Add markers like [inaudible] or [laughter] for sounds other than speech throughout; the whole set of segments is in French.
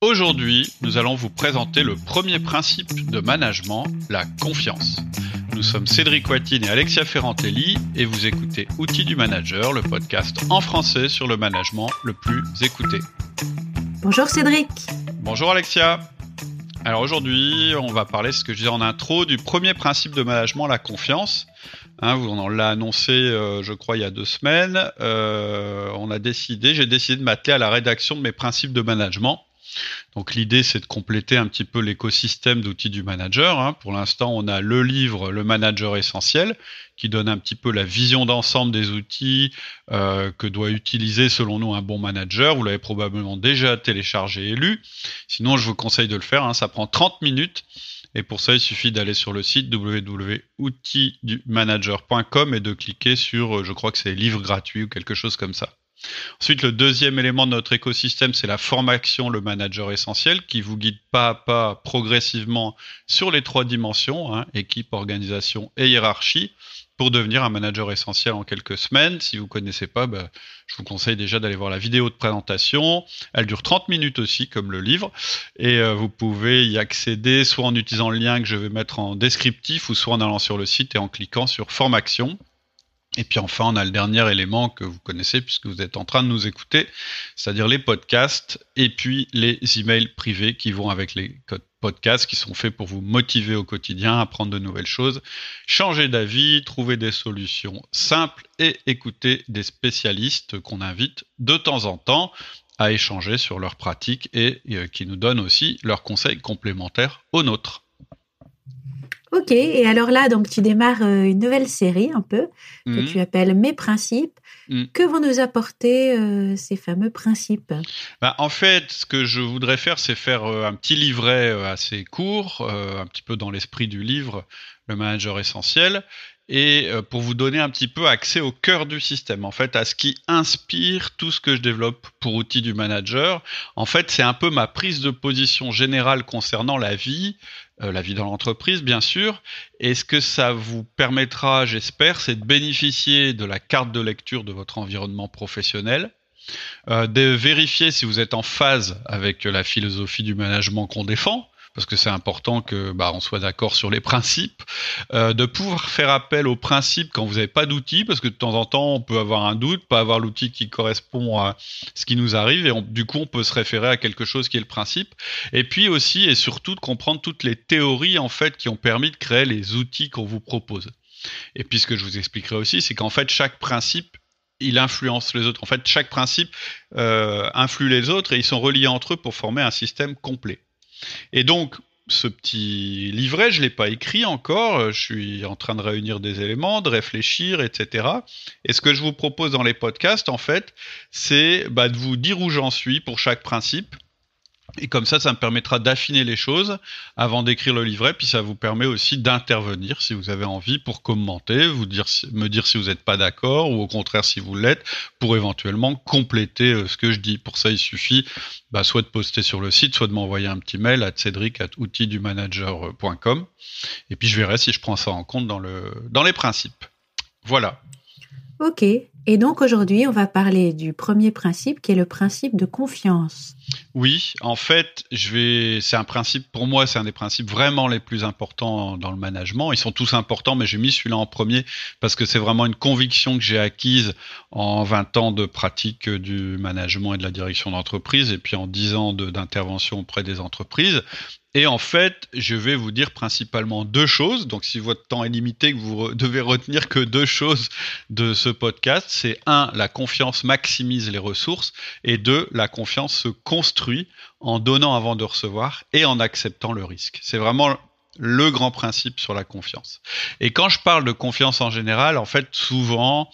Aujourd'hui, nous allons vous présenter le premier principe de management, la confiance. Nous sommes Cédric Watine et Alexia Ferrantelli et vous écoutez Outils du Manager, le podcast en français sur le management le plus écouté. Bonjour Cédric. Bonjour Alexia. Alors aujourd'hui, on va parler, ce que je disais en intro, du premier principe de management, la confiance. Hein, on l'a annoncé, euh, je crois, il y a deux semaines. Euh, on a décidé, j'ai décidé de m'atteler à la rédaction de mes principes de management. Donc l'idée, c'est de compléter un petit peu l'écosystème d'outils du manager. Hein. Pour l'instant, on a le livre Le Manager Essentiel, qui donne un petit peu la vision d'ensemble des outils euh, que doit utiliser, selon nous, un bon manager. Vous l'avez probablement déjà téléchargé et lu. Sinon, je vous conseille de le faire. Hein. Ça prend 30 minutes. Et pour ça, il suffit d'aller sur le site www.outildumanager.com et de cliquer sur, je crois que c'est livre gratuit ou quelque chose comme ça. Ensuite, le deuxième élément de notre écosystème, c'est la formation, le manager essentiel, qui vous guide pas à pas progressivement sur les trois dimensions, hein, équipe, organisation et hiérarchie, pour devenir un manager essentiel en quelques semaines. Si vous ne connaissez pas, bah, je vous conseille déjà d'aller voir la vidéo de présentation. Elle dure 30 minutes aussi, comme le livre, et euh, vous pouvez y accéder soit en utilisant le lien que je vais mettre en descriptif, ou soit en allant sur le site et en cliquant sur Formation. Et puis enfin, on a le dernier élément que vous connaissez puisque vous êtes en train de nous écouter, c'est-à-dire les podcasts et puis les emails privés qui vont avec les podcasts qui sont faits pour vous motiver au quotidien, apprendre de nouvelles choses, changer d'avis, trouver des solutions simples et écouter des spécialistes qu'on invite de temps en temps à échanger sur leurs pratiques et euh, qui nous donnent aussi leurs conseils complémentaires aux nôtres. Ok, et alors là, donc tu démarres euh, une nouvelle série un peu que mhm. tu appelles Mes principes. Mhm. Que vont nous apporter euh, ces fameux principes? Bah, En fait, ce que je voudrais faire, c'est faire euh, un petit livret assez court, un petit peu dans l'esprit du livre, Le manager essentiel, et pour vous donner un petit peu accès au cœur du système, en fait, à ce qui inspire tout ce que je développe pour outils du manager. En fait, c'est un peu ma prise de position générale concernant la vie, euh, la vie dans l'entreprise, bien sûr. Et ce que ça vous permettra, j'espère, c'est de bénéficier de la carte de lecture de votre environnement professionnel, euh, de vérifier si vous êtes en phase avec la philosophie du management qu'on défend, parce que c'est important que bah, on soit d'accord sur les principes, euh, de pouvoir faire appel aux principes quand vous n'avez pas d'outils, parce que de temps en temps on peut avoir un doute, pas avoir l'outil qui correspond à ce qui nous arrive, et du coup on peut se référer à quelque chose qui est le principe. Et puis aussi et surtout de comprendre toutes les théories en fait qui ont permis de créer les outils qu'on vous propose. Et puis ce que je vous expliquerai aussi, c'est qu'en fait chaque principe il influence les autres. En fait, chaque principe euh, influe les autres et ils sont reliés entre eux pour former un système complet. Et donc, ce petit livret, je ne l'ai pas écrit encore, je suis en train de réunir des éléments, de réfléchir, etc. Et ce que je vous propose dans les podcasts, en fait, c'est bah, de vous dire où j'en suis pour chaque principe et comme ça, ça me permettra d'affiner les choses avant d'écrire le livret, puis ça vous permet aussi d'intervenir si vous avez envie pour commenter, vous dire, me dire si vous n'êtes pas d'accord ou au contraire si vous l'êtes, pour éventuellement compléter euh, ce que je dis. Pour ça, il suffit bah, soit de poster sur le site, soit de m'envoyer un petit mail à cédric et puis je verrai si je prends ça en compte dans, le, dans les principes. Voilà. Ok. Et donc aujourd'hui, on va parler du premier principe qui est le principe de confiance. Oui, en fait, je vais. C'est un principe pour moi, c'est un des principes vraiment les plus importants dans le management. Ils sont tous importants, mais j'ai mis celui-là en premier parce que c'est vraiment une conviction que j'ai acquise en 20 ans de pratique du management et de la direction d'entreprise, et puis en 10 ans d'intervention auprès des entreprises. Et en fait, je vais vous dire principalement deux choses. Donc, si votre temps est limité, que vous [laughs] devez retenir que deux choses de ce podcast, c'est un, la confiance maximise les ressources, et deux, la confiance se construit en donnant avant de recevoir et en acceptant le risque. C'est vraiment le grand principe sur la confiance. Et quand je parle de confiance en général, en fait, souvent,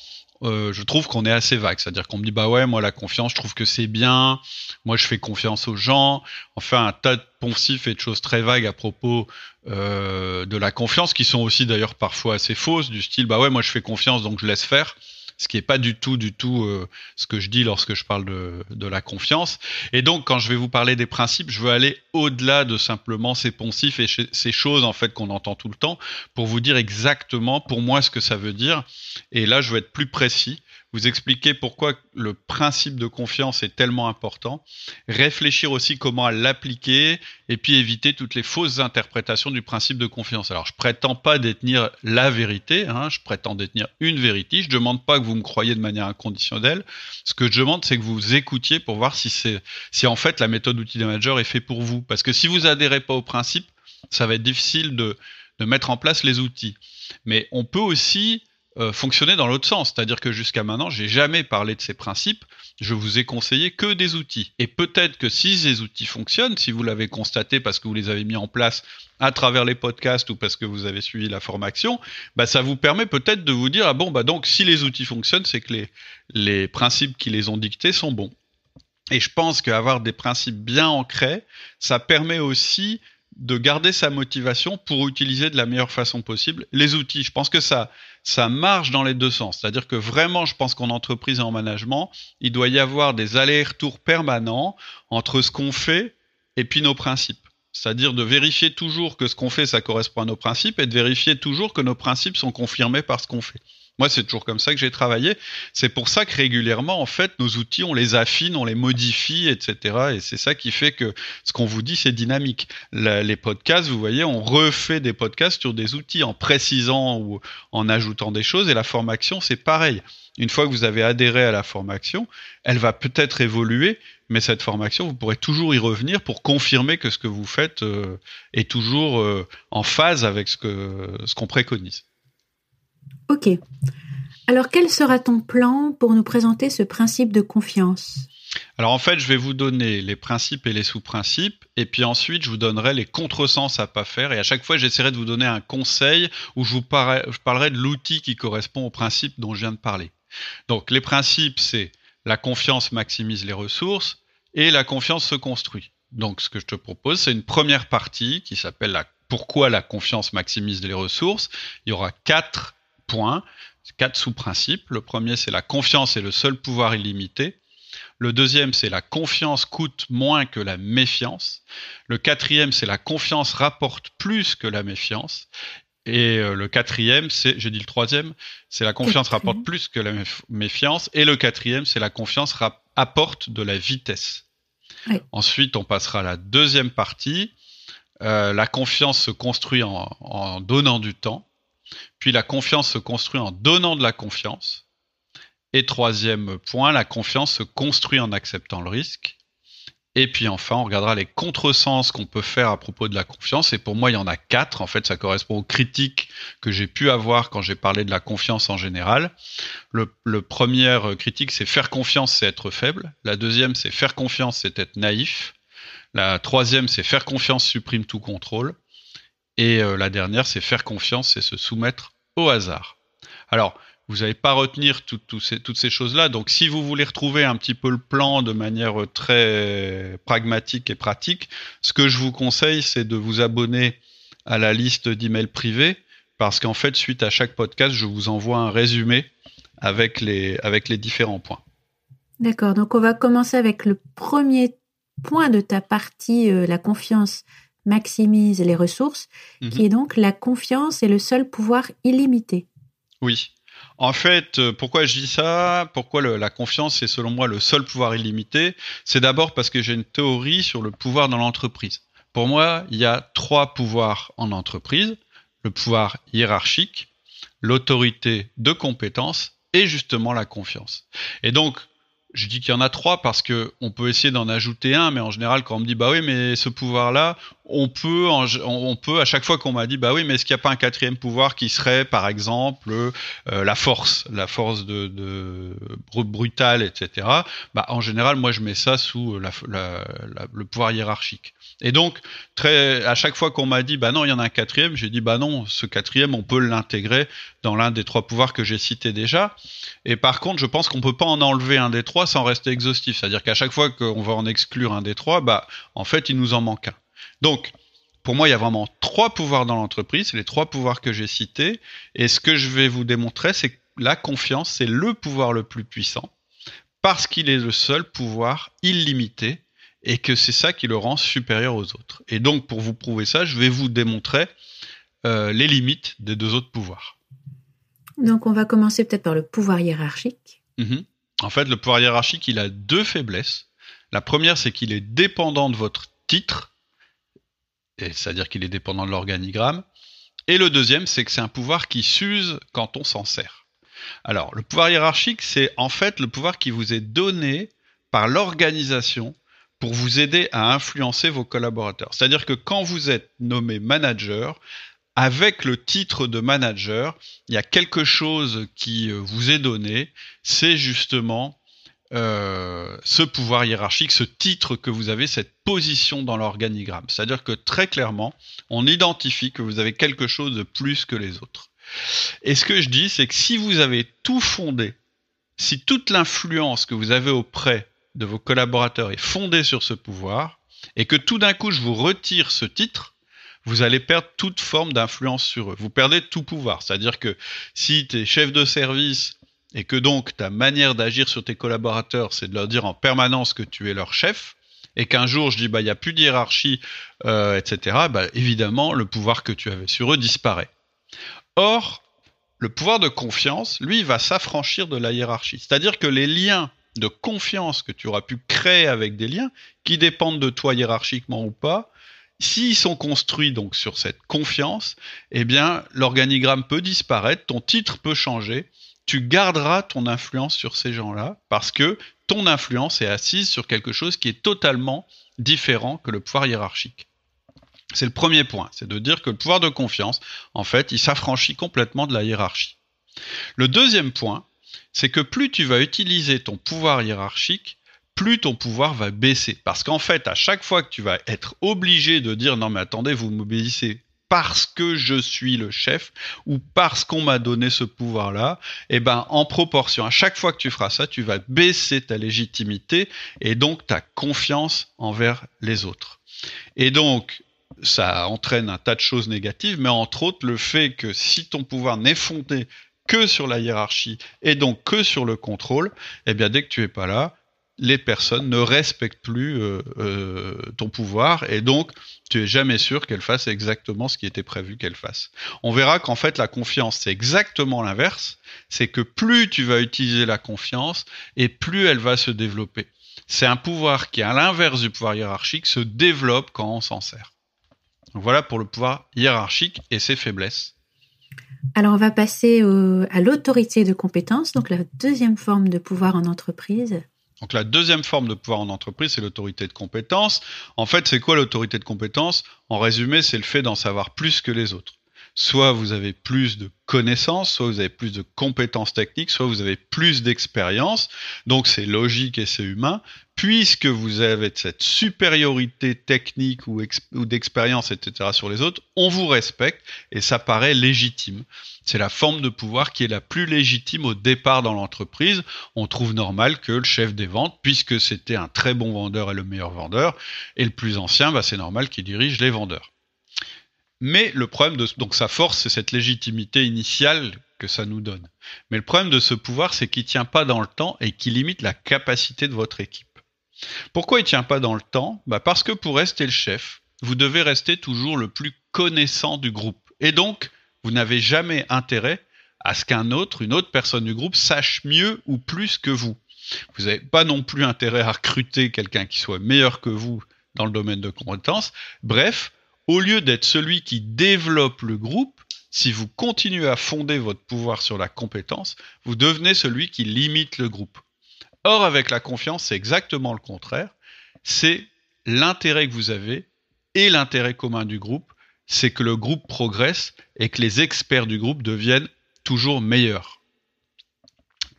euh, je trouve qu'on est assez vague. C'est-à-dire qu'on me dit, bah ouais, moi, la confiance, je trouve que c'est bien. Moi, je fais confiance aux gens. Enfin, un tas de poncifs et de choses très vagues à propos euh, de la confiance, qui sont aussi d'ailleurs parfois assez fausses, du style, bah ouais, moi, je fais confiance, donc je laisse faire ce qui n'est pas du tout, du tout euh, ce que je dis lorsque je parle de, de, la confiance. Et donc, quand je vais vous parler des principes, je veux aller au-delà de simplement ces poncifs et ces choses en fait qu'on entend tout le temps, pour vous dire exactement, pour moi, ce que ça veut dire. Et là, je veux être plus précis. Vous expliquer pourquoi le principe de confiance est tellement important, réfléchir aussi comment l'appliquer et puis éviter toutes les fausses interprétations du principe de confiance. Alors je prétends pas détenir la vérité, hein, je prétends détenir une vérité, je demande pas que vous me croyez de manière inconditionnelle, ce que je demande c'est que vous écoutiez pour voir si si en fait la méthode outil manager est fait pour vous. Parce que si vous adhérez pas au principe, ça va être difficile de de mettre en place les outils. Mais on peut aussi euh, fonctionner dans l'autre sens, c'est-à-dire que jusqu'à maintenant, j'ai jamais parlé de ces principes. Je vous ai conseillé que des outils. Et peut-être que si ces outils fonctionnent, si vous l'avez constaté parce que vous les avez mis en place à travers les podcasts ou parce que vous avez suivi la formation, bah ça vous permet peut-être de vous dire ah bon bah donc si les outils fonctionnent, c'est que les les principes qui les ont dictés sont bons. Et je pense qu'avoir des principes bien ancrés, ça permet aussi de garder sa motivation pour utiliser de la meilleure façon possible les outils. Je pense que ça, ça marche dans les deux sens. C'est-à-dire que vraiment, je pense qu'en entreprise et en management, il doit y avoir des allers-retours permanents entre ce qu'on fait et puis nos principes. C'est-à-dire de vérifier toujours que ce qu'on fait, ça correspond à nos principes et de vérifier toujours que nos principes sont confirmés par ce qu'on fait. Moi, c'est toujours comme ça que j'ai travaillé. C'est pour ça que régulièrement, en fait, nos outils, on les affine, on les modifie, etc. Et c'est ça qui fait que ce qu'on vous dit, c'est dynamique. les podcasts, vous voyez, on refait des podcasts sur des outils en précisant ou en ajoutant des choses. Et la formation, c'est pareil. Une fois que vous avez adhéré à la formation, elle va peut-être évoluer, mais cette formation, vous pourrez toujours y revenir pour confirmer que ce que vous faites euh, est toujours euh, en phase avec ce que ce qu'on préconise. Ok. Alors quel sera ton plan pour nous présenter ce principe de confiance? Alors en fait, je vais vous donner les principes et les sous-principes, et puis ensuite je vous donnerai les contresens à pas faire, et à chaque fois j'essaierai de vous donner un conseil où je vous parlerai, de l'outil qui correspond au principe dont je viens de parler. Donc les principes, c'est la confiance maximise les ressources, et la confiance se construit. Donc ce que je te propose, c'est une première partie qui s'appelle la pourquoi la confiance maximise les ressources? Il y aura quatre points, quatre sous-principes. Le premier, c'est la confiance est le seul pouvoir illimité. Le deuxième, c'est la confiance coûte moins que la méfiance. Le quatrième, c'est la confiance rapporte plus que la méfiance. Et euh, le quatrième, c'est, j'ai dit le troisième, c'est la confiance rapporte plus que la méfiance. Et le quatrième, c'est la confiance apporte de la vitesse. Ensuite, on passera à la deuxième partie. Euh, la confiance se construit en donnant du temps. Puis la confiance se construit en donnant de la confiance. Et troisième point, la confiance se construit en acceptant le risque. Et puis enfin, on regardera les contresens qu'on peut faire à propos de la confiance. Et pour moi, il y en a quatre. En fait, ça correspond aux critiques que j'ai pu avoir quand j'ai parlé de la confiance en général. Le, le premier critique, c'est faire confiance, c'est être faible. La deuxième, c'est faire confiance, c'est être naïf. La troisième, c'est faire confiance supprime tout contrôle. Et euh, la dernière, c'est faire confiance et se soumettre au hasard. Alors, vous n'allez pas retenir toutes ces choses-là. Donc, si vous voulez retrouver un petit peu le plan de manière très pragmatique et pratique, ce que je vous conseille, c'est de vous abonner à la liste d'emails privés, parce qu'en fait, suite à chaque podcast, je vous envoie un résumé avec les, avec les différents points. D'accord. Donc, on va commencer avec le premier point de ta partie, euh, la confiance maximise les ressources, qui mhm. est donc la confiance est le seul pouvoir illimité. Oui. En fait, euh, pourquoi je dis ça? Pourquoi la confiance est selon moi le seul pouvoir illimité? C'est d'abord parce que j'ai une théorie sur le pouvoir dans l'entreprise. Pour moi, il y a trois pouvoirs en entreprise. Le pouvoir hiérarchique, l'autorité de compétence et justement la confiance. Et donc, je dis qu'il y en a trois parce que on peut essayer d'en ajouter un, mais en général, quand on me dit bah oui, mais ce pouvoir-là, on peut, on peut à chaque fois qu'on m'a dit bah oui, mais est-ce qu'il n'y a pas un quatrième pouvoir qui serait, par exemple, euh, la force, la force de, de brutale, etc. Bah en général, moi je mets ça sous le pouvoir hiérarchique. Et donc, à chaque fois qu'on m'a dit, bah non, il y en a un quatrième, j'ai dit, bah non, ce quatrième, on peut l'intégrer dans l'un des trois pouvoirs que j'ai cités déjà. Et par contre, je pense qu'on peut pas en enlever un des trois sans rester exhaustif. C'est-à-dire qu'à chaque fois qu'on va en exclure un des trois, bah, en fait, il nous en manque un. Donc, pour moi, il y a vraiment trois pouvoirs dans l'entreprise, c'est les trois pouvoirs que j'ai cités. Et ce que je vais vous démontrer, c'est que la confiance, c'est le pouvoir le plus puissant, parce qu'il est le seul pouvoir illimité et que c'est ça qui le rend supérieur aux autres. Et donc, pour vous prouver ça, je vais vous démontrer euh, les limites des deux autres pouvoirs. Donc, on va commencer peut-être par le pouvoir hiérarchique. Mhm. En fait, le pouvoir hiérarchique, il a deux faiblesses. La première, c'est qu'il est dépendant de votre titre, c'est-à-dire qu'il est dépendant de l'organigramme. Et le deuxième, c'est que c'est un pouvoir qui s'use quand on s'en sert. Alors, le pouvoir hiérarchique, c'est en fait le pouvoir qui vous est donné par l'organisation pour vous aider à influencer vos collaborateurs. C'est-à-dire que quand vous êtes nommé manager, avec le titre de manager, il y a quelque chose qui euh, vous est donné, c'est justement euh, ce pouvoir hiérarchique, ce titre que vous avez, cette position dans l'organigramme. C'est-à-dire que très clairement, on identifie que vous avez quelque chose de plus que les autres. Et ce que je dis, c'est que si vous avez tout fondé, si toute l'influence que vous avez auprès de vos collaborateurs est fondée sur ce pouvoir, et que tout d'un coup je vous retire ce titre, vous allez perdre toute forme d'influence sur eux. Vous perdez tout pouvoir. C'est-à-dire que si tu es chef de service et que donc ta manière d'agir sur tes collaborateurs, c'est de leur dire en permanence que tu es leur chef, et qu'un jour je dis bah il y a plus de hiérarchie, euh, etc. Bah, évidemment le pouvoir que tu avais sur eux disparaît. Or le pouvoir de confiance, lui, va s'affranchir de la hiérarchie. C'est-à-dire que les liens de confiance que tu auras pu créer avec des liens qui dépendent de toi hiérarchiquement ou pas, S'ils sont construits donc sur cette confiance, eh bien l'organigramme peut disparaître, ton titre peut changer, tu garderas ton influence sur ces gens-là parce que ton influence est assise sur quelque chose qui est totalement différent que le pouvoir hiérarchique. C'est le premier point, c'est de dire que le pouvoir de confiance, en fait, il s'affranchit complètement de la hiérarchie. Le deuxième point, c'est que plus tu vas utiliser ton pouvoir hiérarchique, plus ton pouvoir va baisser. Parce qu'en fait, à chaque fois que tu vas être obligé de dire non mais attendez, vous m'obéissez parce que je suis le chef ou parce qu'on m'a donné ce pouvoir-là, eh ben en proportion, à chaque fois que tu feras ça, tu vas baisser ta légitimité et donc ta confiance envers les autres. Et donc ça entraîne un tas de choses négatives, mais entre autres le fait que si ton pouvoir n'est fondé que sur la hiérarchie et donc que sur le contrôle, eh bien dès que tu es pas là, les personnes ne respectent plus euh, euh, ton pouvoir et donc tu es jamais sûr qu'elles fassent exactement ce qui était prévu qu'elles fassent. On verra qu'en fait la confiance c'est exactement l'inverse, c'est que plus tu vas utiliser la confiance et plus elle va se développer. C'est un pouvoir qui à l'inverse du pouvoir hiérarchique se développe quand on s'en sert. voilà pour le pouvoir hiérarchique et ses faiblesses. Alors on va passer à l'autorité de compétence, donc la deuxième forme de pouvoir en entreprise. Donc la deuxième forme de pouvoir en entreprise, c'est l'autorité de compétence. En fait, c'est quoi l'autorité de compétence? En résumé, c'est le fait d'en savoir plus que les autres. Soit vous avez plus de connaissances, soit vous avez plus de compétences techniques, soit vous avez plus d'expérience. Donc c'est logique et c'est humain. Puisque vous avez cette supériorité technique ou, ou d'expérience, etc. sur les autres, on vous respecte et ça paraît légitime. C'est la forme de pouvoir qui est la plus légitime au départ dans l'entreprise. On trouve normal que le chef des ventes, puisque c'était un très bon vendeur et le meilleur vendeur, et le plus ancien, bah, c'est normal qu'il dirige les vendeurs. Mais le problème de donc sa force, c'est cette légitimité initiale que ça nous donne. Mais le problème de ce pouvoir, c'est qu'il tient pas dans le temps et qu'il limite la capacité de votre équipe. Pourquoi il tient pas dans le temps? Bah Parce que pour rester le chef, vous devez rester toujours le plus connaissant du groupe. Et donc, vous n'avez jamais intérêt à ce qu'un autre, une autre personne du groupe, sache mieux ou plus que vous. Vous n'avez pas non plus intérêt à recruter quelqu'un qui soit meilleur que vous dans le domaine de compétences. Bref, au lieu d'être celui qui développe le groupe, si vous continuez à fonder votre pouvoir sur la compétence, vous devenez celui qui limite le groupe. Or, avec la confiance, c'est exactement le contraire. C'est l'intérêt que vous avez et l'intérêt commun du groupe c'est que le groupe progresse et que les experts du groupe deviennent toujours meilleurs.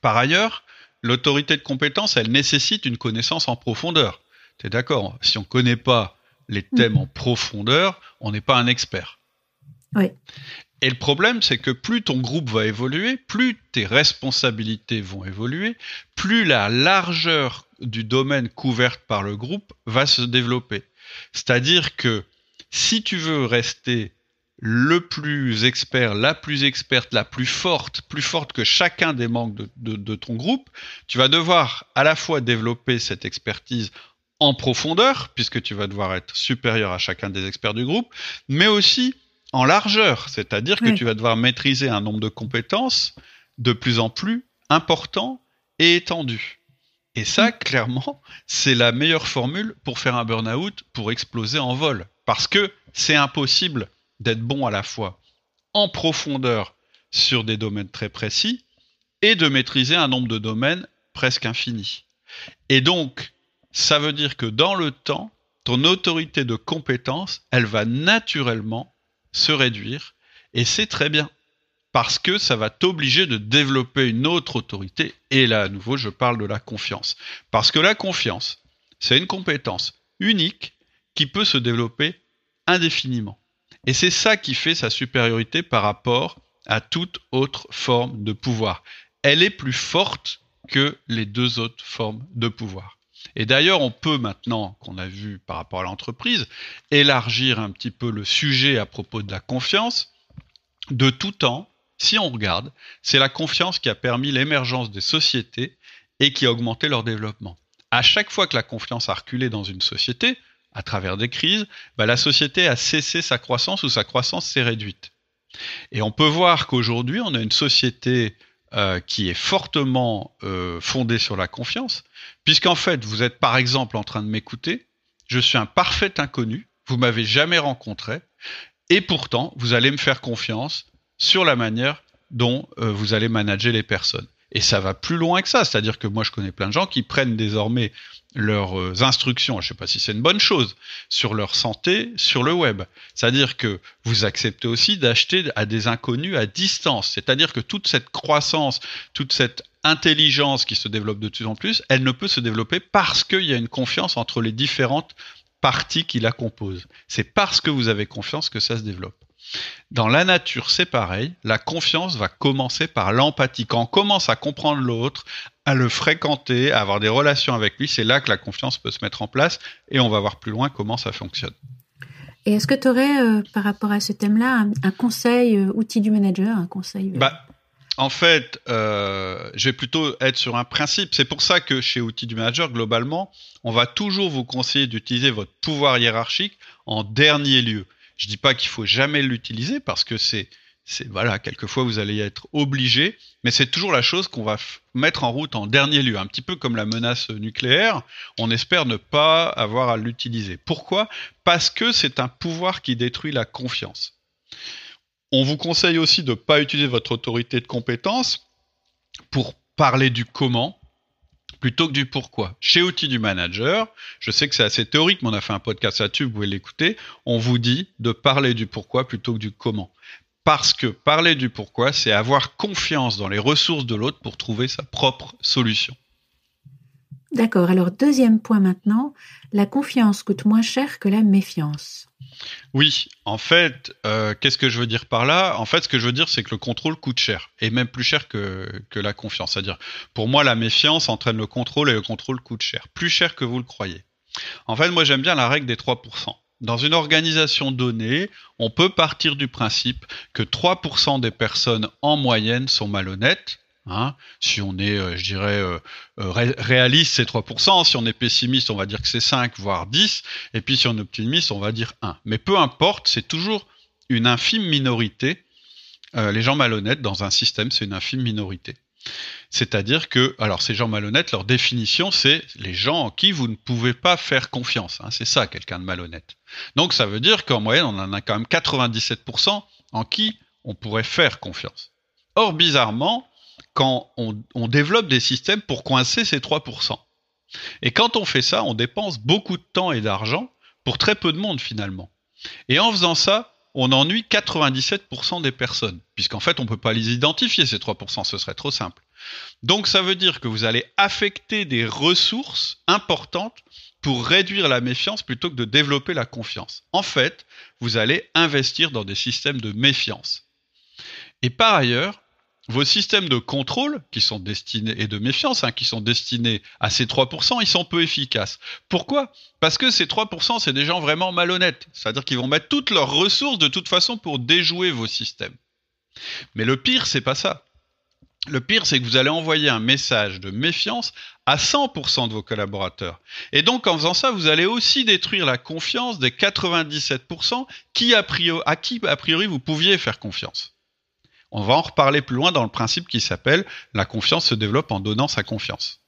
Par ailleurs, l'autorité de compétence, elle nécessite une connaissance en profondeur. Tu d'accord? Si on ne connaît pas les thèmes en profondeur, on n'est pas un expert. Oui. Et le problème, c'est que plus ton groupe va évoluer, plus tes responsabilités vont évoluer, plus la largeur du domaine couverte par le groupe va se développer. C'est-à-dire que si tu veux rester le plus expert, la plus experte, la plus forte, plus forte que chacun des membres de, ton groupe, tu vas devoir à la fois développer cette expertise en profondeur, puisque tu vas devoir être supérieur à chacun des experts du groupe, mais aussi en largeur, c'est-à-dire que tu vas devoir maîtriser un nombre de compétences de plus en plus important et étendu. Et ça, clairement, c'est la meilleure formule pour faire un burn-out, pour exploser en vol. Parce que c'est impossible d'être bon à la fois en profondeur sur des domaines très précis et de maîtriser un nombre de domaines presque infini. Et donc, ça veut dire que dans le temps, ton autorité de compétence, elle va naturellement se réduire. Et c'est très bien parce que ça va t'obliger de développer une autre autorité. Et là, à nouveau, je parle de la confiance. Parce que la confiance, c'est une compétence unique qui peut se développer indéfiniment. Et c'est ça qui fait sa supériorité par rapport à toute autre forme de pouvoir. Elle est plus forte que les deux autres formes de pouvoir. Et d'ailleurs, on peut maintenant, qu'on a vu par rapport à l'entreprise, élargir un petit peu le sujet à propos de la confiance. De tout temps, si on regarde, c'est la confiance qui a permis l'émergence des sociétés et qui a augmenté leur développement. À chaque fois que la confiance a reculé dans une société, à travers des crises, bah, la société a cessé sa croissance ou sa croissance s'est réduite. Et on peut voir qu'aujourd'hui, on a une société euh, qui est fortement euh, fondée sur la confiance, puisqu'en fait, vous êtes par exemple en train de m'écouter, je suis un parfait inconnu, vous m'avez jamais rencontré, et pourtant, vous allez me faire confiance sur la manière dont euh, vous allez manager les personnes. Et ça va plus loin que ça, c'est-à-dire que moi je connais plein de gens qui prennent désormais leurs euh, instructions, je ne sais pas si c'est une bonne chose, sur leur santé sur le web. C'est-à-dire que vous acceptez aussi d'acheter à des inconnus à distance. C'est-à-dire que toute cette croissance, toute cette intelligence qui se développe de plus en plus, elle ne peut se développer parce qu'il y a une confiance entre les différentes parties qui la composent. C'est parce que vous avez confiance que ça se développe. Dans la nature, c'est pareil. La confiance va commencer par l'empathie. Quand on commence à comprendre l'autre, à le fréquenter, à avoir des relations avec lui, c'est là que la confiance peut se mettre en place et on va voir plus loin comment ça fonctionne. Et est-ce que tu aurais, euh, par rapport à ce thème-là, un, conseil euh, outil du manager, un conseil euh bah, En fait, je vais plutôt être sur un principe. C'est pour ça que chez Outils du manager, globalement, on va toujours vous conseiller d'utiliser votre pouvoir hiérarchique en dernier lieu. Je dis pas qu'il faut jamais l'utiliser parce que c'est voilà, quelquefois vous allez être obligé, mais c'est toujours la chose qu'on va mettre en route en dernier lieu, un petit peu comme la menace nucléaire, on espère ne pas avoir à l'utiliser. Pourquoi? Parce que c'est un pouvoir qui détruit la confiance. On vous conseille aussi de ne pas utiliser votre autorité de compétence pour parler du comment, plutôt que du pourquoi. Chez Outils du Manager, je sais que c'est assez théorique, mais on a fait un podcast là-dessus, vous pouvez l'écouter, on vous dit de parler du pourquoi plutôt que du comment. Parce que parler du pourquoi, c'est avoir confiance dans les ressources de l'autre pour trouver sa propre solution. D'accord. Alors, deuxième point maintenant, la confiance coûte moins cher que la méfiance. Oui, en fait, euh, qu'est-ce que je veux dire par là? En fait, ce que je veux dire, c'est que le contrôle coûte cher, et même plus cher que, que la confiance. C'est-à-dire, pour moi, la méfiance entraîne le contrôle, et le contrôle coûte cher. Plus cher que vous le croyez. En fait, moi, j'aime bien la règle des 3%. Dans une organisation donnée, on peut partir du principe que 3% des personnes en moyenne sont malhonnêtes, Hein. si on est, euh, je dirais, euh, euh, réaliste, c'est 3%. Si on est pessimiste, on va dire que c'est 5, voire 10. Et puis si on est optimiste, on va dire 1. Mais peu importe, c'est toujours une infime minorité. les gens malhonnêtes dans un système, c'est une infime minorité. C'est-à-dire que, alors ces gens malhonnêtes, leur définition, c'est les gens en qui vous ne pouvez pas faire confiance. Hein. c'est ça, quelqu'un de malhonnête. Donc ça veut dire qu'en moyenne, on en a quand même 97% en qui on pourrait faire confiance. Or, bizarrement, quand on, développe des systèmes pour coincer ces 3%. Et quand on fait ça, on dépense beaucoup de temps et d'argent pour très peu de monde finalement. Et en faisant ça, on ennuie 97% des personnes, puisqu'en fait on ne peut pas les identifier, ces 3%, ce serait trop simple. Donc ça veut dire que vous allez affecter des ressources importantes pour réduire la méfiance plutôt que de développer la confiance. En fait, vous allez investir dans des systèmes de méfiance. Et par ailleurs, vos systèmes de contrôle qui sont destinés et de méfiance hein, qui sont destinés à ces 3%, ils sont peu efficaces. Pourquoi? Parce que ces 3%, c'est des gens vraiment malhonnêtes. C'est-à-dire qu'ils vont mettre toutes leurs ressources de toute façon pour déjouer vos systèmes. Mais le pire, c'est pas ça. Le pire, c'est que vous allez envoyer un message de méfiance à 100% de vos collaborateurs. Et donc, en faisant ça, vous allez aussi détruire la confiance des 97% qui, a priori, à qui, a priori, vous pouviez faire confiance. On va en reparler plus loin dans le principe qui s'appelle la confiance se développe en donnant sa confiance.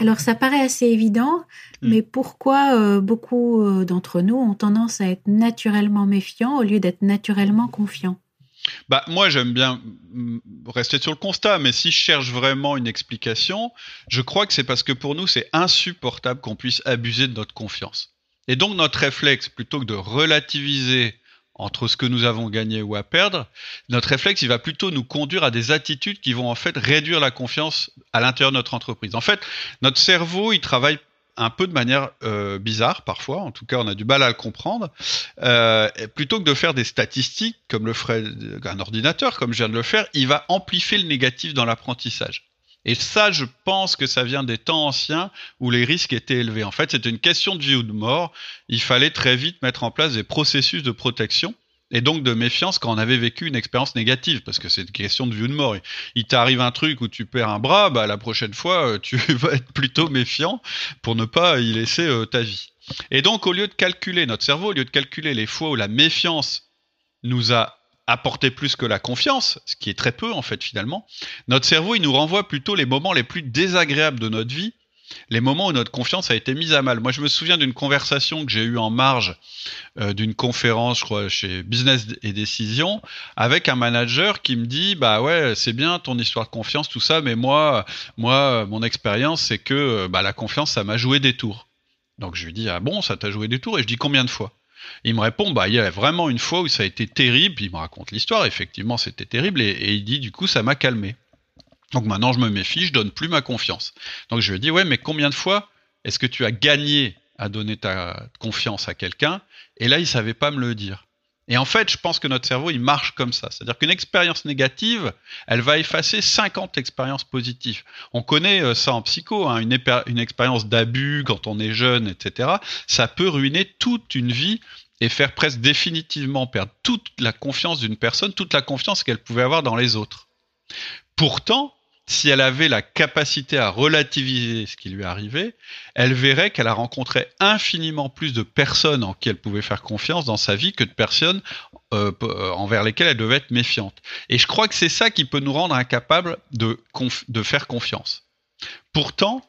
Alors ça paraît assez évident, hmm. mais pourquoi euh, beaucoup euh, d'entre nous ont tendance à être naturellement méfiants au lieu d'être naturellement confiants? Bah, moi, j'aime bien mm, rester sur le constat, mais si je cherche vraiment une explication, je crois que c'est parce que pour nous, c'est insupportable qu'on puisse abuser de notre confiance. Et donc, notre réflexe, plutôt que de relativiser entre ce que nous avons gagné ou à perdre, notre réflexe, il va plutôt nous conduire à des attitudes qui vont en fait réduire la confiance à l'intérieur de notre entreprise. En fait, notre cerveau, il travaille un peu de manière euh, bizarre parfois, en tout cas on a du mal à le comprendre, euh, plutôt que de faire des statistiques comme le ferait un ordinateur, comme je viens de le faire, il va amplifier le négatif dans l'apprentissage. Et ça, je pense que ça vient des temps anciens où les risques étaient élevés. En fait, c'était une question de vie ou de mort. Il fallait très vite mettre en place des processus de protection et donc de méfiance quand on avait vécu une expérience négative, parce que c'est une question de vie ou de mort. Il t'arrive un truc où tu perds un bras, bah la prochaine fois, euh, tu [laughs] vas être plutôt méfiant pour ne pas y laisser euh, ta vie. Et donc, au lieu de calculer notre cerveau, au lieu de calculer les fois où la méfiance nous a apporter plus que la confiance, ce qui est très peu en fait finalement, notre cerveau il nous renvoie plutôt les moments les plus désagréables de notre vie, les moments où notre confiance a été mise à mal. Moi je me souviens d'une conversation que j'ai eue en marge euh, d'une conférence, je crois, chez Business et Décision, avec un manager qui me dit bah ouais c'est bien ton histoire de confiance tout ça, mais moi moi mon expérience c'est que bah, la confiance ça m'a joué des tours. Donc je lui dis ah bon ça t'a joué des tours? Et je dis combien de fois? Il me répond, bah, il y a vraiment une fois où ça a été terrible. Il me raconte l'histoire. Effectivement, c'était terrible. Et, il dit, du coup, ça m'a calmé. Donc maintenant, je me méfie, je donne plus ma confiance. Donc je lui dis, ouais, mais combien de fois est-ce que tu as gagné à donner ta confiance à quelqu'un? Et là, il savait pas me le dire. Et en fait, je pense que notre cerveau, il marche comme ça. C'est-à-dire qu'une expérience négative, elle va effacer 50 expériences positives. On connaît euh, ça en psycho, hein, une, une expérience d'abus quand on est jeune, etc. Ça peut ruiner toute une vie et faire presque définitivement perdre toute la confiance d'une personne, toute la confiance qu'elle pouvait avoir dans les autres. Pourtant, si elle avait la capacité à relativiser ce qui lui arrivait, elle verrait qu'elle a rencontré infiniment plus de personnes en qui elle pouvait faire confiance dans sa vie que de personnes euh, euh, envers lesquelles elle devait être méfiante. Et je crois que c'est ça qui peut nous rendre incapables de, de faire confiance. Pourtant,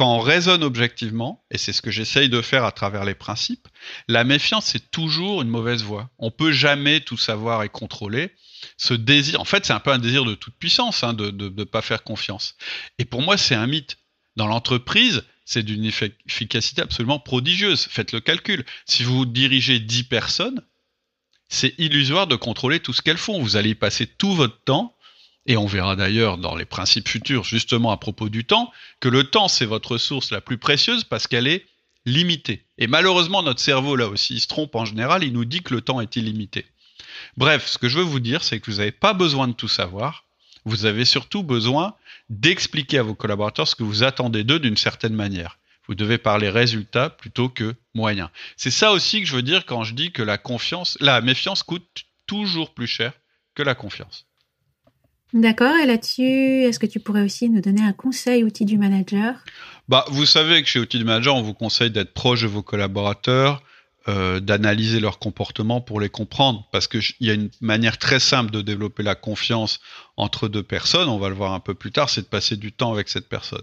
quand on raisonne objectivement, et c'est ce que j'essaye de faire à travers les principes, la méfiance c'est toujours une mauvaise voie. On peut jamais tout savoir et contrôler ce désir, en fait, c'est un peu un désir de toute puissance hein, de ne pas faire confiance. Et pour moi, c'est un mythe. Dans l'entreprise, c'est d'une efficacité absolument prodigieuse. Faites le calcul. Si vous dirigez 10 personnes, c'est illusoire de contrôler tout ce qu'elles font. Vous allez y passer tout votre temps. Et on verra d'ailleurs dans les principes futurs, justement à propos du temps, que le temps, c'est votre ressource la plus précieuse parce qu'elle est limitée. Et malheureusement, notre cerveau, là aussi, se trompe en général, il nous dit que le temps est illimité. Bref, ce que je veux vous dire, c'est que vous n'avez pas besoin de tout savoir. Vous avez surtout besoin d'expliquer à vos collaborateurs ce que vous attendez d'eux d'une certaine manière. Vous devez parler résultats plutôt que moyens. C'est ça aussi que je veux dire quand je dis que la confiance, la méfiance coûte toujours plus cher que la confiance. D'accord. Et là-dessus, est-ce que tu pourrais aussi nous donner un conseil outil du manager? Bah, vous savez que chez outil du manager, on vous conseille d'être proche de vos collaborateurs, euh, d'analyser leur comportement pour les comprendre, parce qu'il y a une manière très simple de développer la confiance entre deux personnes, on va le voir un peu plus tard, c'est de passer du temps avec cette personne.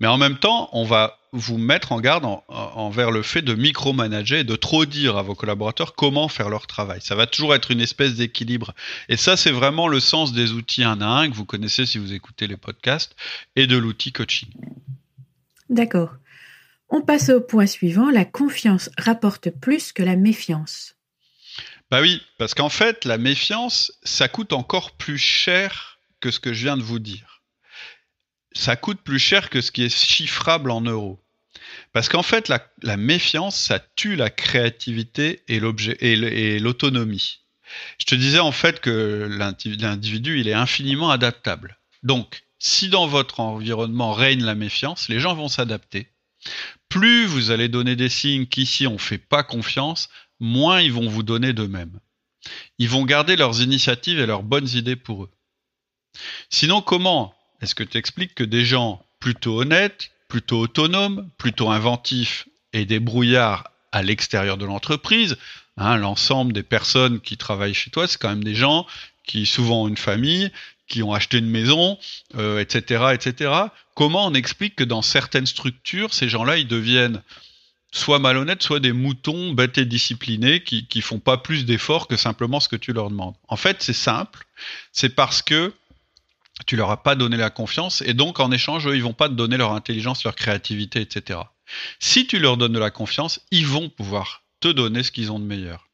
Mais en même temps, on va vous mettre en garde envers le fait de micromanager et de trop dire à vos collaborateurs comment faire leur travail. Ça va toujours être une espèce d'équilibre. Et ça, c'est vraiment le sens des outils un à un que vous connaissez si vous écoutez les podcasts et de l'outil coaching. D'accord. On passe au point suivant, la confiance rapporte plus que la méfiance. Bah oui, parce qu'en fait, la méfiance, ça coûte encore plus cher que ce que je viens de vous dire. Ça coûte plus cher que ce qui est chiffrable en euros. Parce qu'en fait, la, méfiance, ça tue la créativité et l'autonomie. Je te disais en fait que l'individu, il est infiniment adaptable. Donc, si dans votre environnement règne la méfiance, les gens vont s'adapter plus vous allez donner des signes qu'ici on ne fait pas confiance, moins ils vont vous donner d'eux-mêmes. Ils vont garder leurs initiatives et leurs bonnes idées pour eux. Sinon, comment est-ce que tu expliques que des gens plutôt honnêtes, plutôt autonomes, plutôt inventifs et débrouillards à l'extérieur de l'entreprise, hein, l'ensemble des personnes qui travaillent chez toi, c'est quand même des gens qui souvent ont une famille, qui ont acheté une maison, etc., etc. Comment on explique que dans certaines structures, ces gens-là, ils deviennent soit malhonnêtes, soit des moutons bêtes et disciplinés qui, qui font pas plus d'efforts que simplement ce que tu leur demandes? En fait, c'est simple. C'est parce que tu leur as pas donné la confiance et donc en échange, eux, ils vont pas te donner leur intelligence, leur créativité, etc. Si tu leur donnes de la confiance, ils vont pouvoir te donner ce qu'ils ont de meilleur.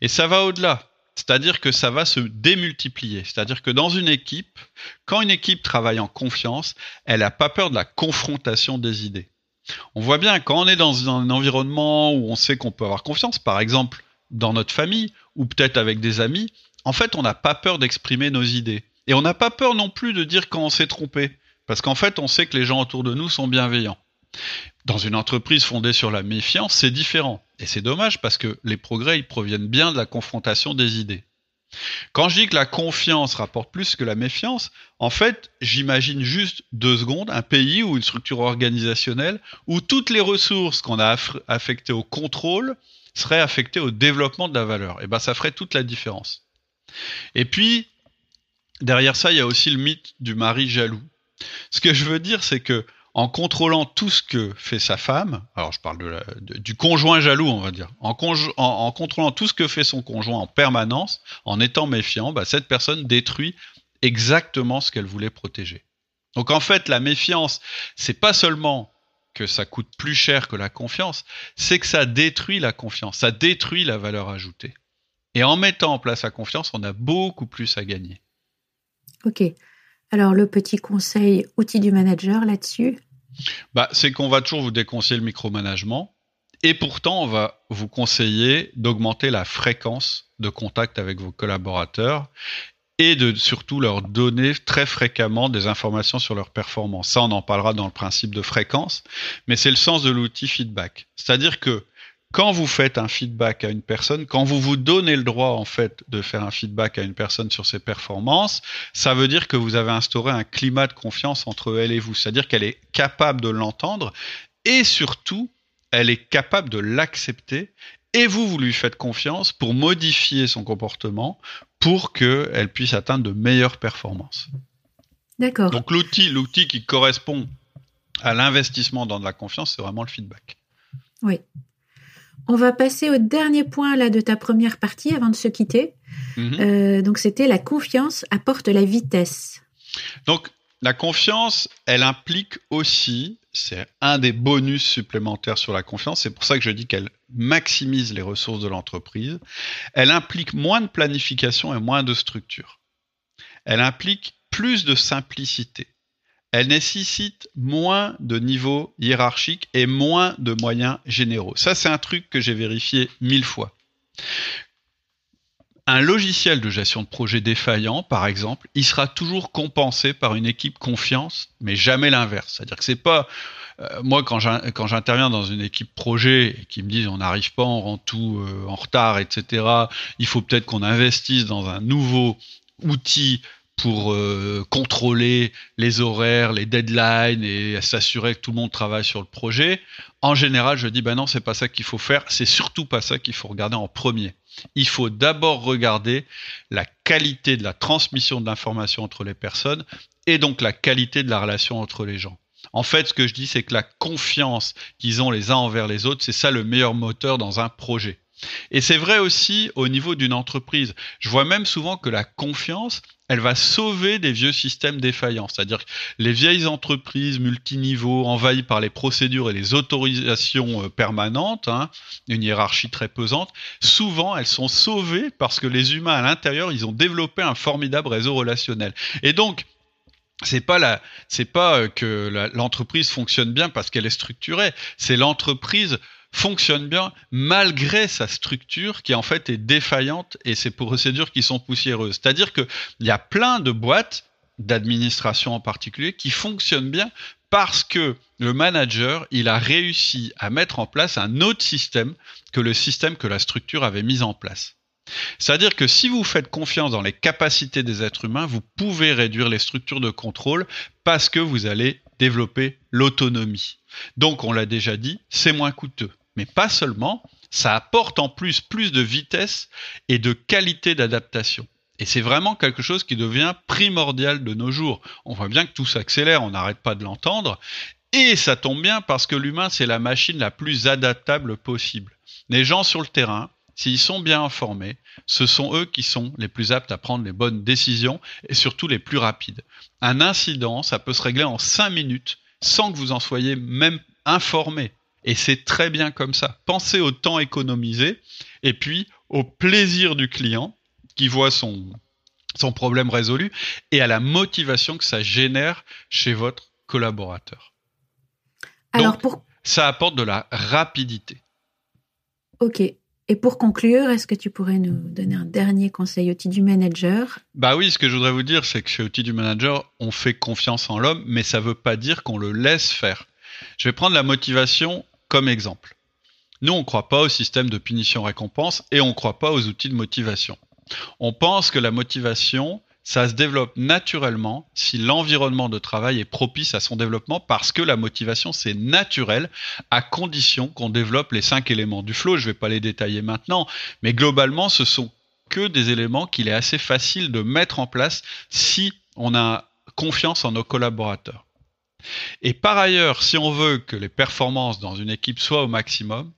Et ça va au-delà. C'est-à-dire que ça va se démultiplier. C'est-à-dire que dans une équipe, quand une équipe travaille en confiance, elle n'a pas peur de la confrontation des idées. On voit bien quand on est dans un environnement où on sait qu'on peut avoir confiance, par exemple dans notre famille ou peut-être avec des amis, en fait, on n'a pas peur d'exprimer nos idées. Et on n'a pas peur non plus de dire quand on s'est trompé, parce qu'en fait, on sait que les gens autour de nous sont bienveillants. Dans une entreprise fondée sur la méfiance, c'est différent. Et c'est dommage parce que les progrès, ils proviennent bien de la confrontation des idées. Quand je dis que la confiance rapporte plus que la méfiance, en fait, j'imagine juste deux secondes un pays ou une structure organisationnelle où toutes les ressources qu'on a affectées au contrôle seraient affectées au développement de la valeur. Et ben, ça ferait toute la différence. Et puis, derrière ça, il y a aussi le mythe du mari jaloux. Ce que je veux dire, c'est que en contrôlant tout ce que fait sa femme, alors je parle du conjoint jaloux, on va dire, en, en, contrôlant tout ce que fait son conjoint en permanence, en étant méfiant, bah, cette personne détruit exactement ce qu'elle voulait protéger. Donc en fait, la méfiance, c'est pas seulement que ça coûte plus cher que la confiance, c'est que ça détruit la confiance, ça détruit la valeur ajoutée. Et en mettant en place la confiance, on a beaucoup plus à gagner. Ok. Alors, le petit conseil outil du manager là-dessus? Bah, C'est qu'on va toujours vous déconseiller le micromanagement. Et pourtant, on va vous conseiller d'augmenter la fréquence de contact avec vos collaborateurs et de surtout leur donner très fréquemment des informations sur leur performance. Ça, on en parlera dans le principe de fréquence, mais c'est le sens de l'outil feedback. C'est-à-dire que quand vous faites un feedback à une personne, quand vous vous donnez le droit en fait de faire un feedback à une personne sur ses performances, ça veut dire que vous avez instauré un climat de confiance entre elle et vous, c'est-à-dire qu'elle est capable de l'entendre et surtout elle est capable de l'accepter et vous, vous lui faites confiance pour modifier son comportement pour qu'elle puisse atteindre de meilleures performances. D'accord. Donc l'outil, l'outil qui correspond à l'investissement dans de la confiance, c'est vraiment le feedback. Oui, on va passer au dernier point là de ta première partie avant de se quitter. Mhm. Euh, donc c'était la confiance apporte la vitesse. Donc la confiance, elle implique aussi, c'est un des bonus supplémentaires sur la confiance, c'est pour ça que je dis qu'elle maximise les ressources de l'entreprise, elle implique moins de planification et moins de structure. Elle implique plus de simplicité elle nécessite moins de niveaux hiérarchiques et moins de moyens généraux. Ça, c'est un truc que j'ai vérifié mille fois. Un logiciel de gestion de projet défaillant, par exemple, il sera toujours compensé par une équipe confiance, mais jamais l'inverse. C'est-à-dire que c'est pas euh, moi quand j'interviens dans une équipe projet et qui me disent on n'arrive pas, on rend tout euh, en retard, etc. Il faut peut-être qu'on investisse dans un nouveau outil pour euh, contrôler les horaires, les deadlines et s'assurer que tout le monde travaille sur le projet. En général, je dis ben non, c'est pas ça qu'il faut faire, c'est surtout pas ça qu'il faut regarder en premier. Il faut d'abord regarder la qualité de la transmission de l'information entre les personnes et donc la qualité de la relation entre les gens. En fait, ce que je dis, c'est que la confiance qu'ils ont les uns envers les autres, c'est ça le meilleur moteur dans un projet. Et c'est vrai aussi au niveau d'une entreprise. Je vois même souvent que la confiance, elle va sauver des vieux systèmes défaillants. C'est-à-dire que les vieilles entreprises multiniveaux envahies par les procédures et les autorisations euh, permanentes, hein, une hiérarchie très pesante, souvent elles sont sauvées parce que les humains à l'intérieur, ils ont développé un formidable réseau relationnel. Et donc, c'est pas la, c'est pas euh, que l'entreprise fonctionne bien parce qu'elle est structurée. C'est l'entreprise fonctionne bien malgré sa structure qui en fait est défaillante et ses procédures qui sont poussiéreuses. C'est-à-dire qu'il y a plein de boîtes d'administration en particulier qui fonctionnent bien parce que le manager, il a réussi à mettre en place un autre système que le système que la structure avait mis en place. C'est-à-dire que si vous faites confiance dans les capacités des êtres humains, vous pouvez réduire les structures de contrôle parce que vous allez développer l'autonomie. Donc, on l'a déjà dit, c'est moins coûteux mais pas seulement, ça apporte en plus plus de vitesse et de qualité d'adaptation. Et c'est vraiment quelque chose qui devient primordial de nos jours. On voit bien que tout s'accélère, on n'arrête pas de l'entendre. Et ça tombe bien parce que l'humain, c'est la machine la plus adaptable possible. Les gens sur le terrain, s'ils sont bien informés, ce sont eux qui sont les plus aptes à prendre les bonnes décisions et surtout les plus rapides. Un incident, ça peut se régler en cinq minutes sans que vous en soyez même informé. Et c'est très bien comme ça. Pensez au temps économisé et puis au plaisir du client qui voit son, son problème résolu et à la motivation que ça génère chez votre collaborateur. Alors pour... ça apporte de la rapidité. Ok. Et pour conclure, est-ce que tu pourrais nous donner un dernier conseil outil du manager? Bah oui, ce que je voudrais vous dire, c'est que chez outil du manager, on fait confiance en l'homme, mais ça ne veut pas dire qu'on le laisse faire. Je vais prendre la motivation comme exemple. Nous, on ne croit pas au système de punition-récompense et on ne croit pas aux outils de motivation. On pense que la motivation, ça se développe naturellement si l'environnement de travail est propice à son développement parce que la motivation, c'est naturel à condition qu'on développe les cinq éléments du flow. Je ne vais pas les détailler maintenant, mais globalement, ce sont que des éléments qu'il est assez facile de mettre en place si on a confiance en nos collaborateurs. Et par ailleurs, si on veut que les performances dans une équipe soient au maximum,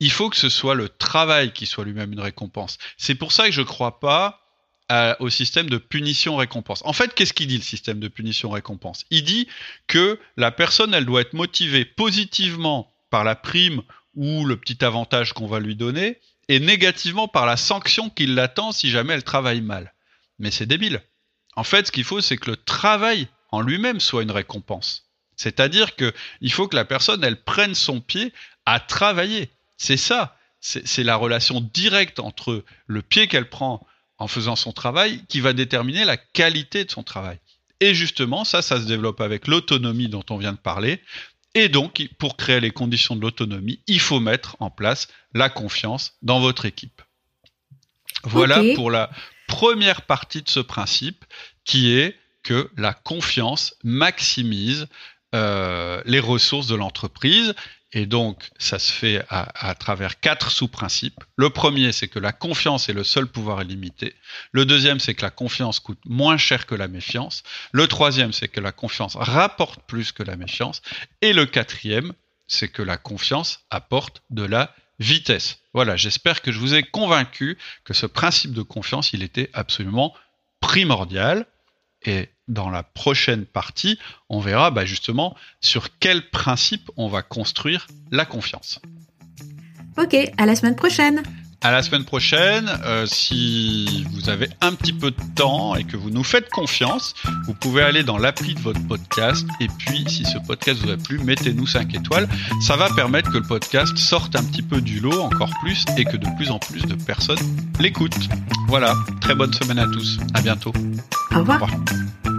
il faut que ce soit le travail qui soit lui-même une récompense. C'est pour ça que je ne crois pas au système de punition-récompense. En fait, qu'est-ce qu'il dit le système de punition-récompense? Il dit que la personne, elle doit être motivée positivement par la prime ou le petit avantage qu'on va lui donner, et négativement par la sanction qui l'attend si jamais elle travaille mal. Mais c'est débile. En fait, ce qu'il faut, c'est que le travail en lui-même soit une récompense. C'est-à-dire qu'il faut que la personne, elle prenne son pied à travailler. C'est ça. C'est la relation directe entre le pied qu'elle prend en faisant son travail qui va déterminer la qualité de son travail. Et justement, ça, ça se développe avec l'autonomie dont on vient de parler. Et donc, pour créer les conditions de l'autonomie, il faut mettre en place la confiance dans votre équipe. Voilà pour la première partie de ce principe qui est que la confiance maximise euh, les ressources de l'entreprise. Et donc, ça se fait à, travers quatre sous-principes. Le premier, c'est que la confiance est le seul pouvoir illimité. Le deuxième, c'est que la confiance coûte moins cher que la méfiance. Le troisième, c'est que la confiance rapporte plus que la méfiance. Et le quatrième, c'est que la confiance apporte de la vitesse. Voilà, j'espère que je vous ai convaincu que ce principe de confiance, il était absolument primordial. Et dans la prochaine partie, on verra bah, justement sur quel principe on va construire la confiance. Ok, à la semaine prochaine. À la semaine prochaine. Euh, si vous avez un petit peu de temps et que vous nous faites confiance, vous pouvez aller dans l'appli de votre podcast. Et puis, si ce podcast vous a plu, mettez-nous 5 étoiles. Ça va permettre que le podcast sorte un petit peu du lot encore plus et que de plus en plus de personnes l'écoutent. Voilà. Très bonne semaine à tous. À bientôt. Au revoir. Au revoir.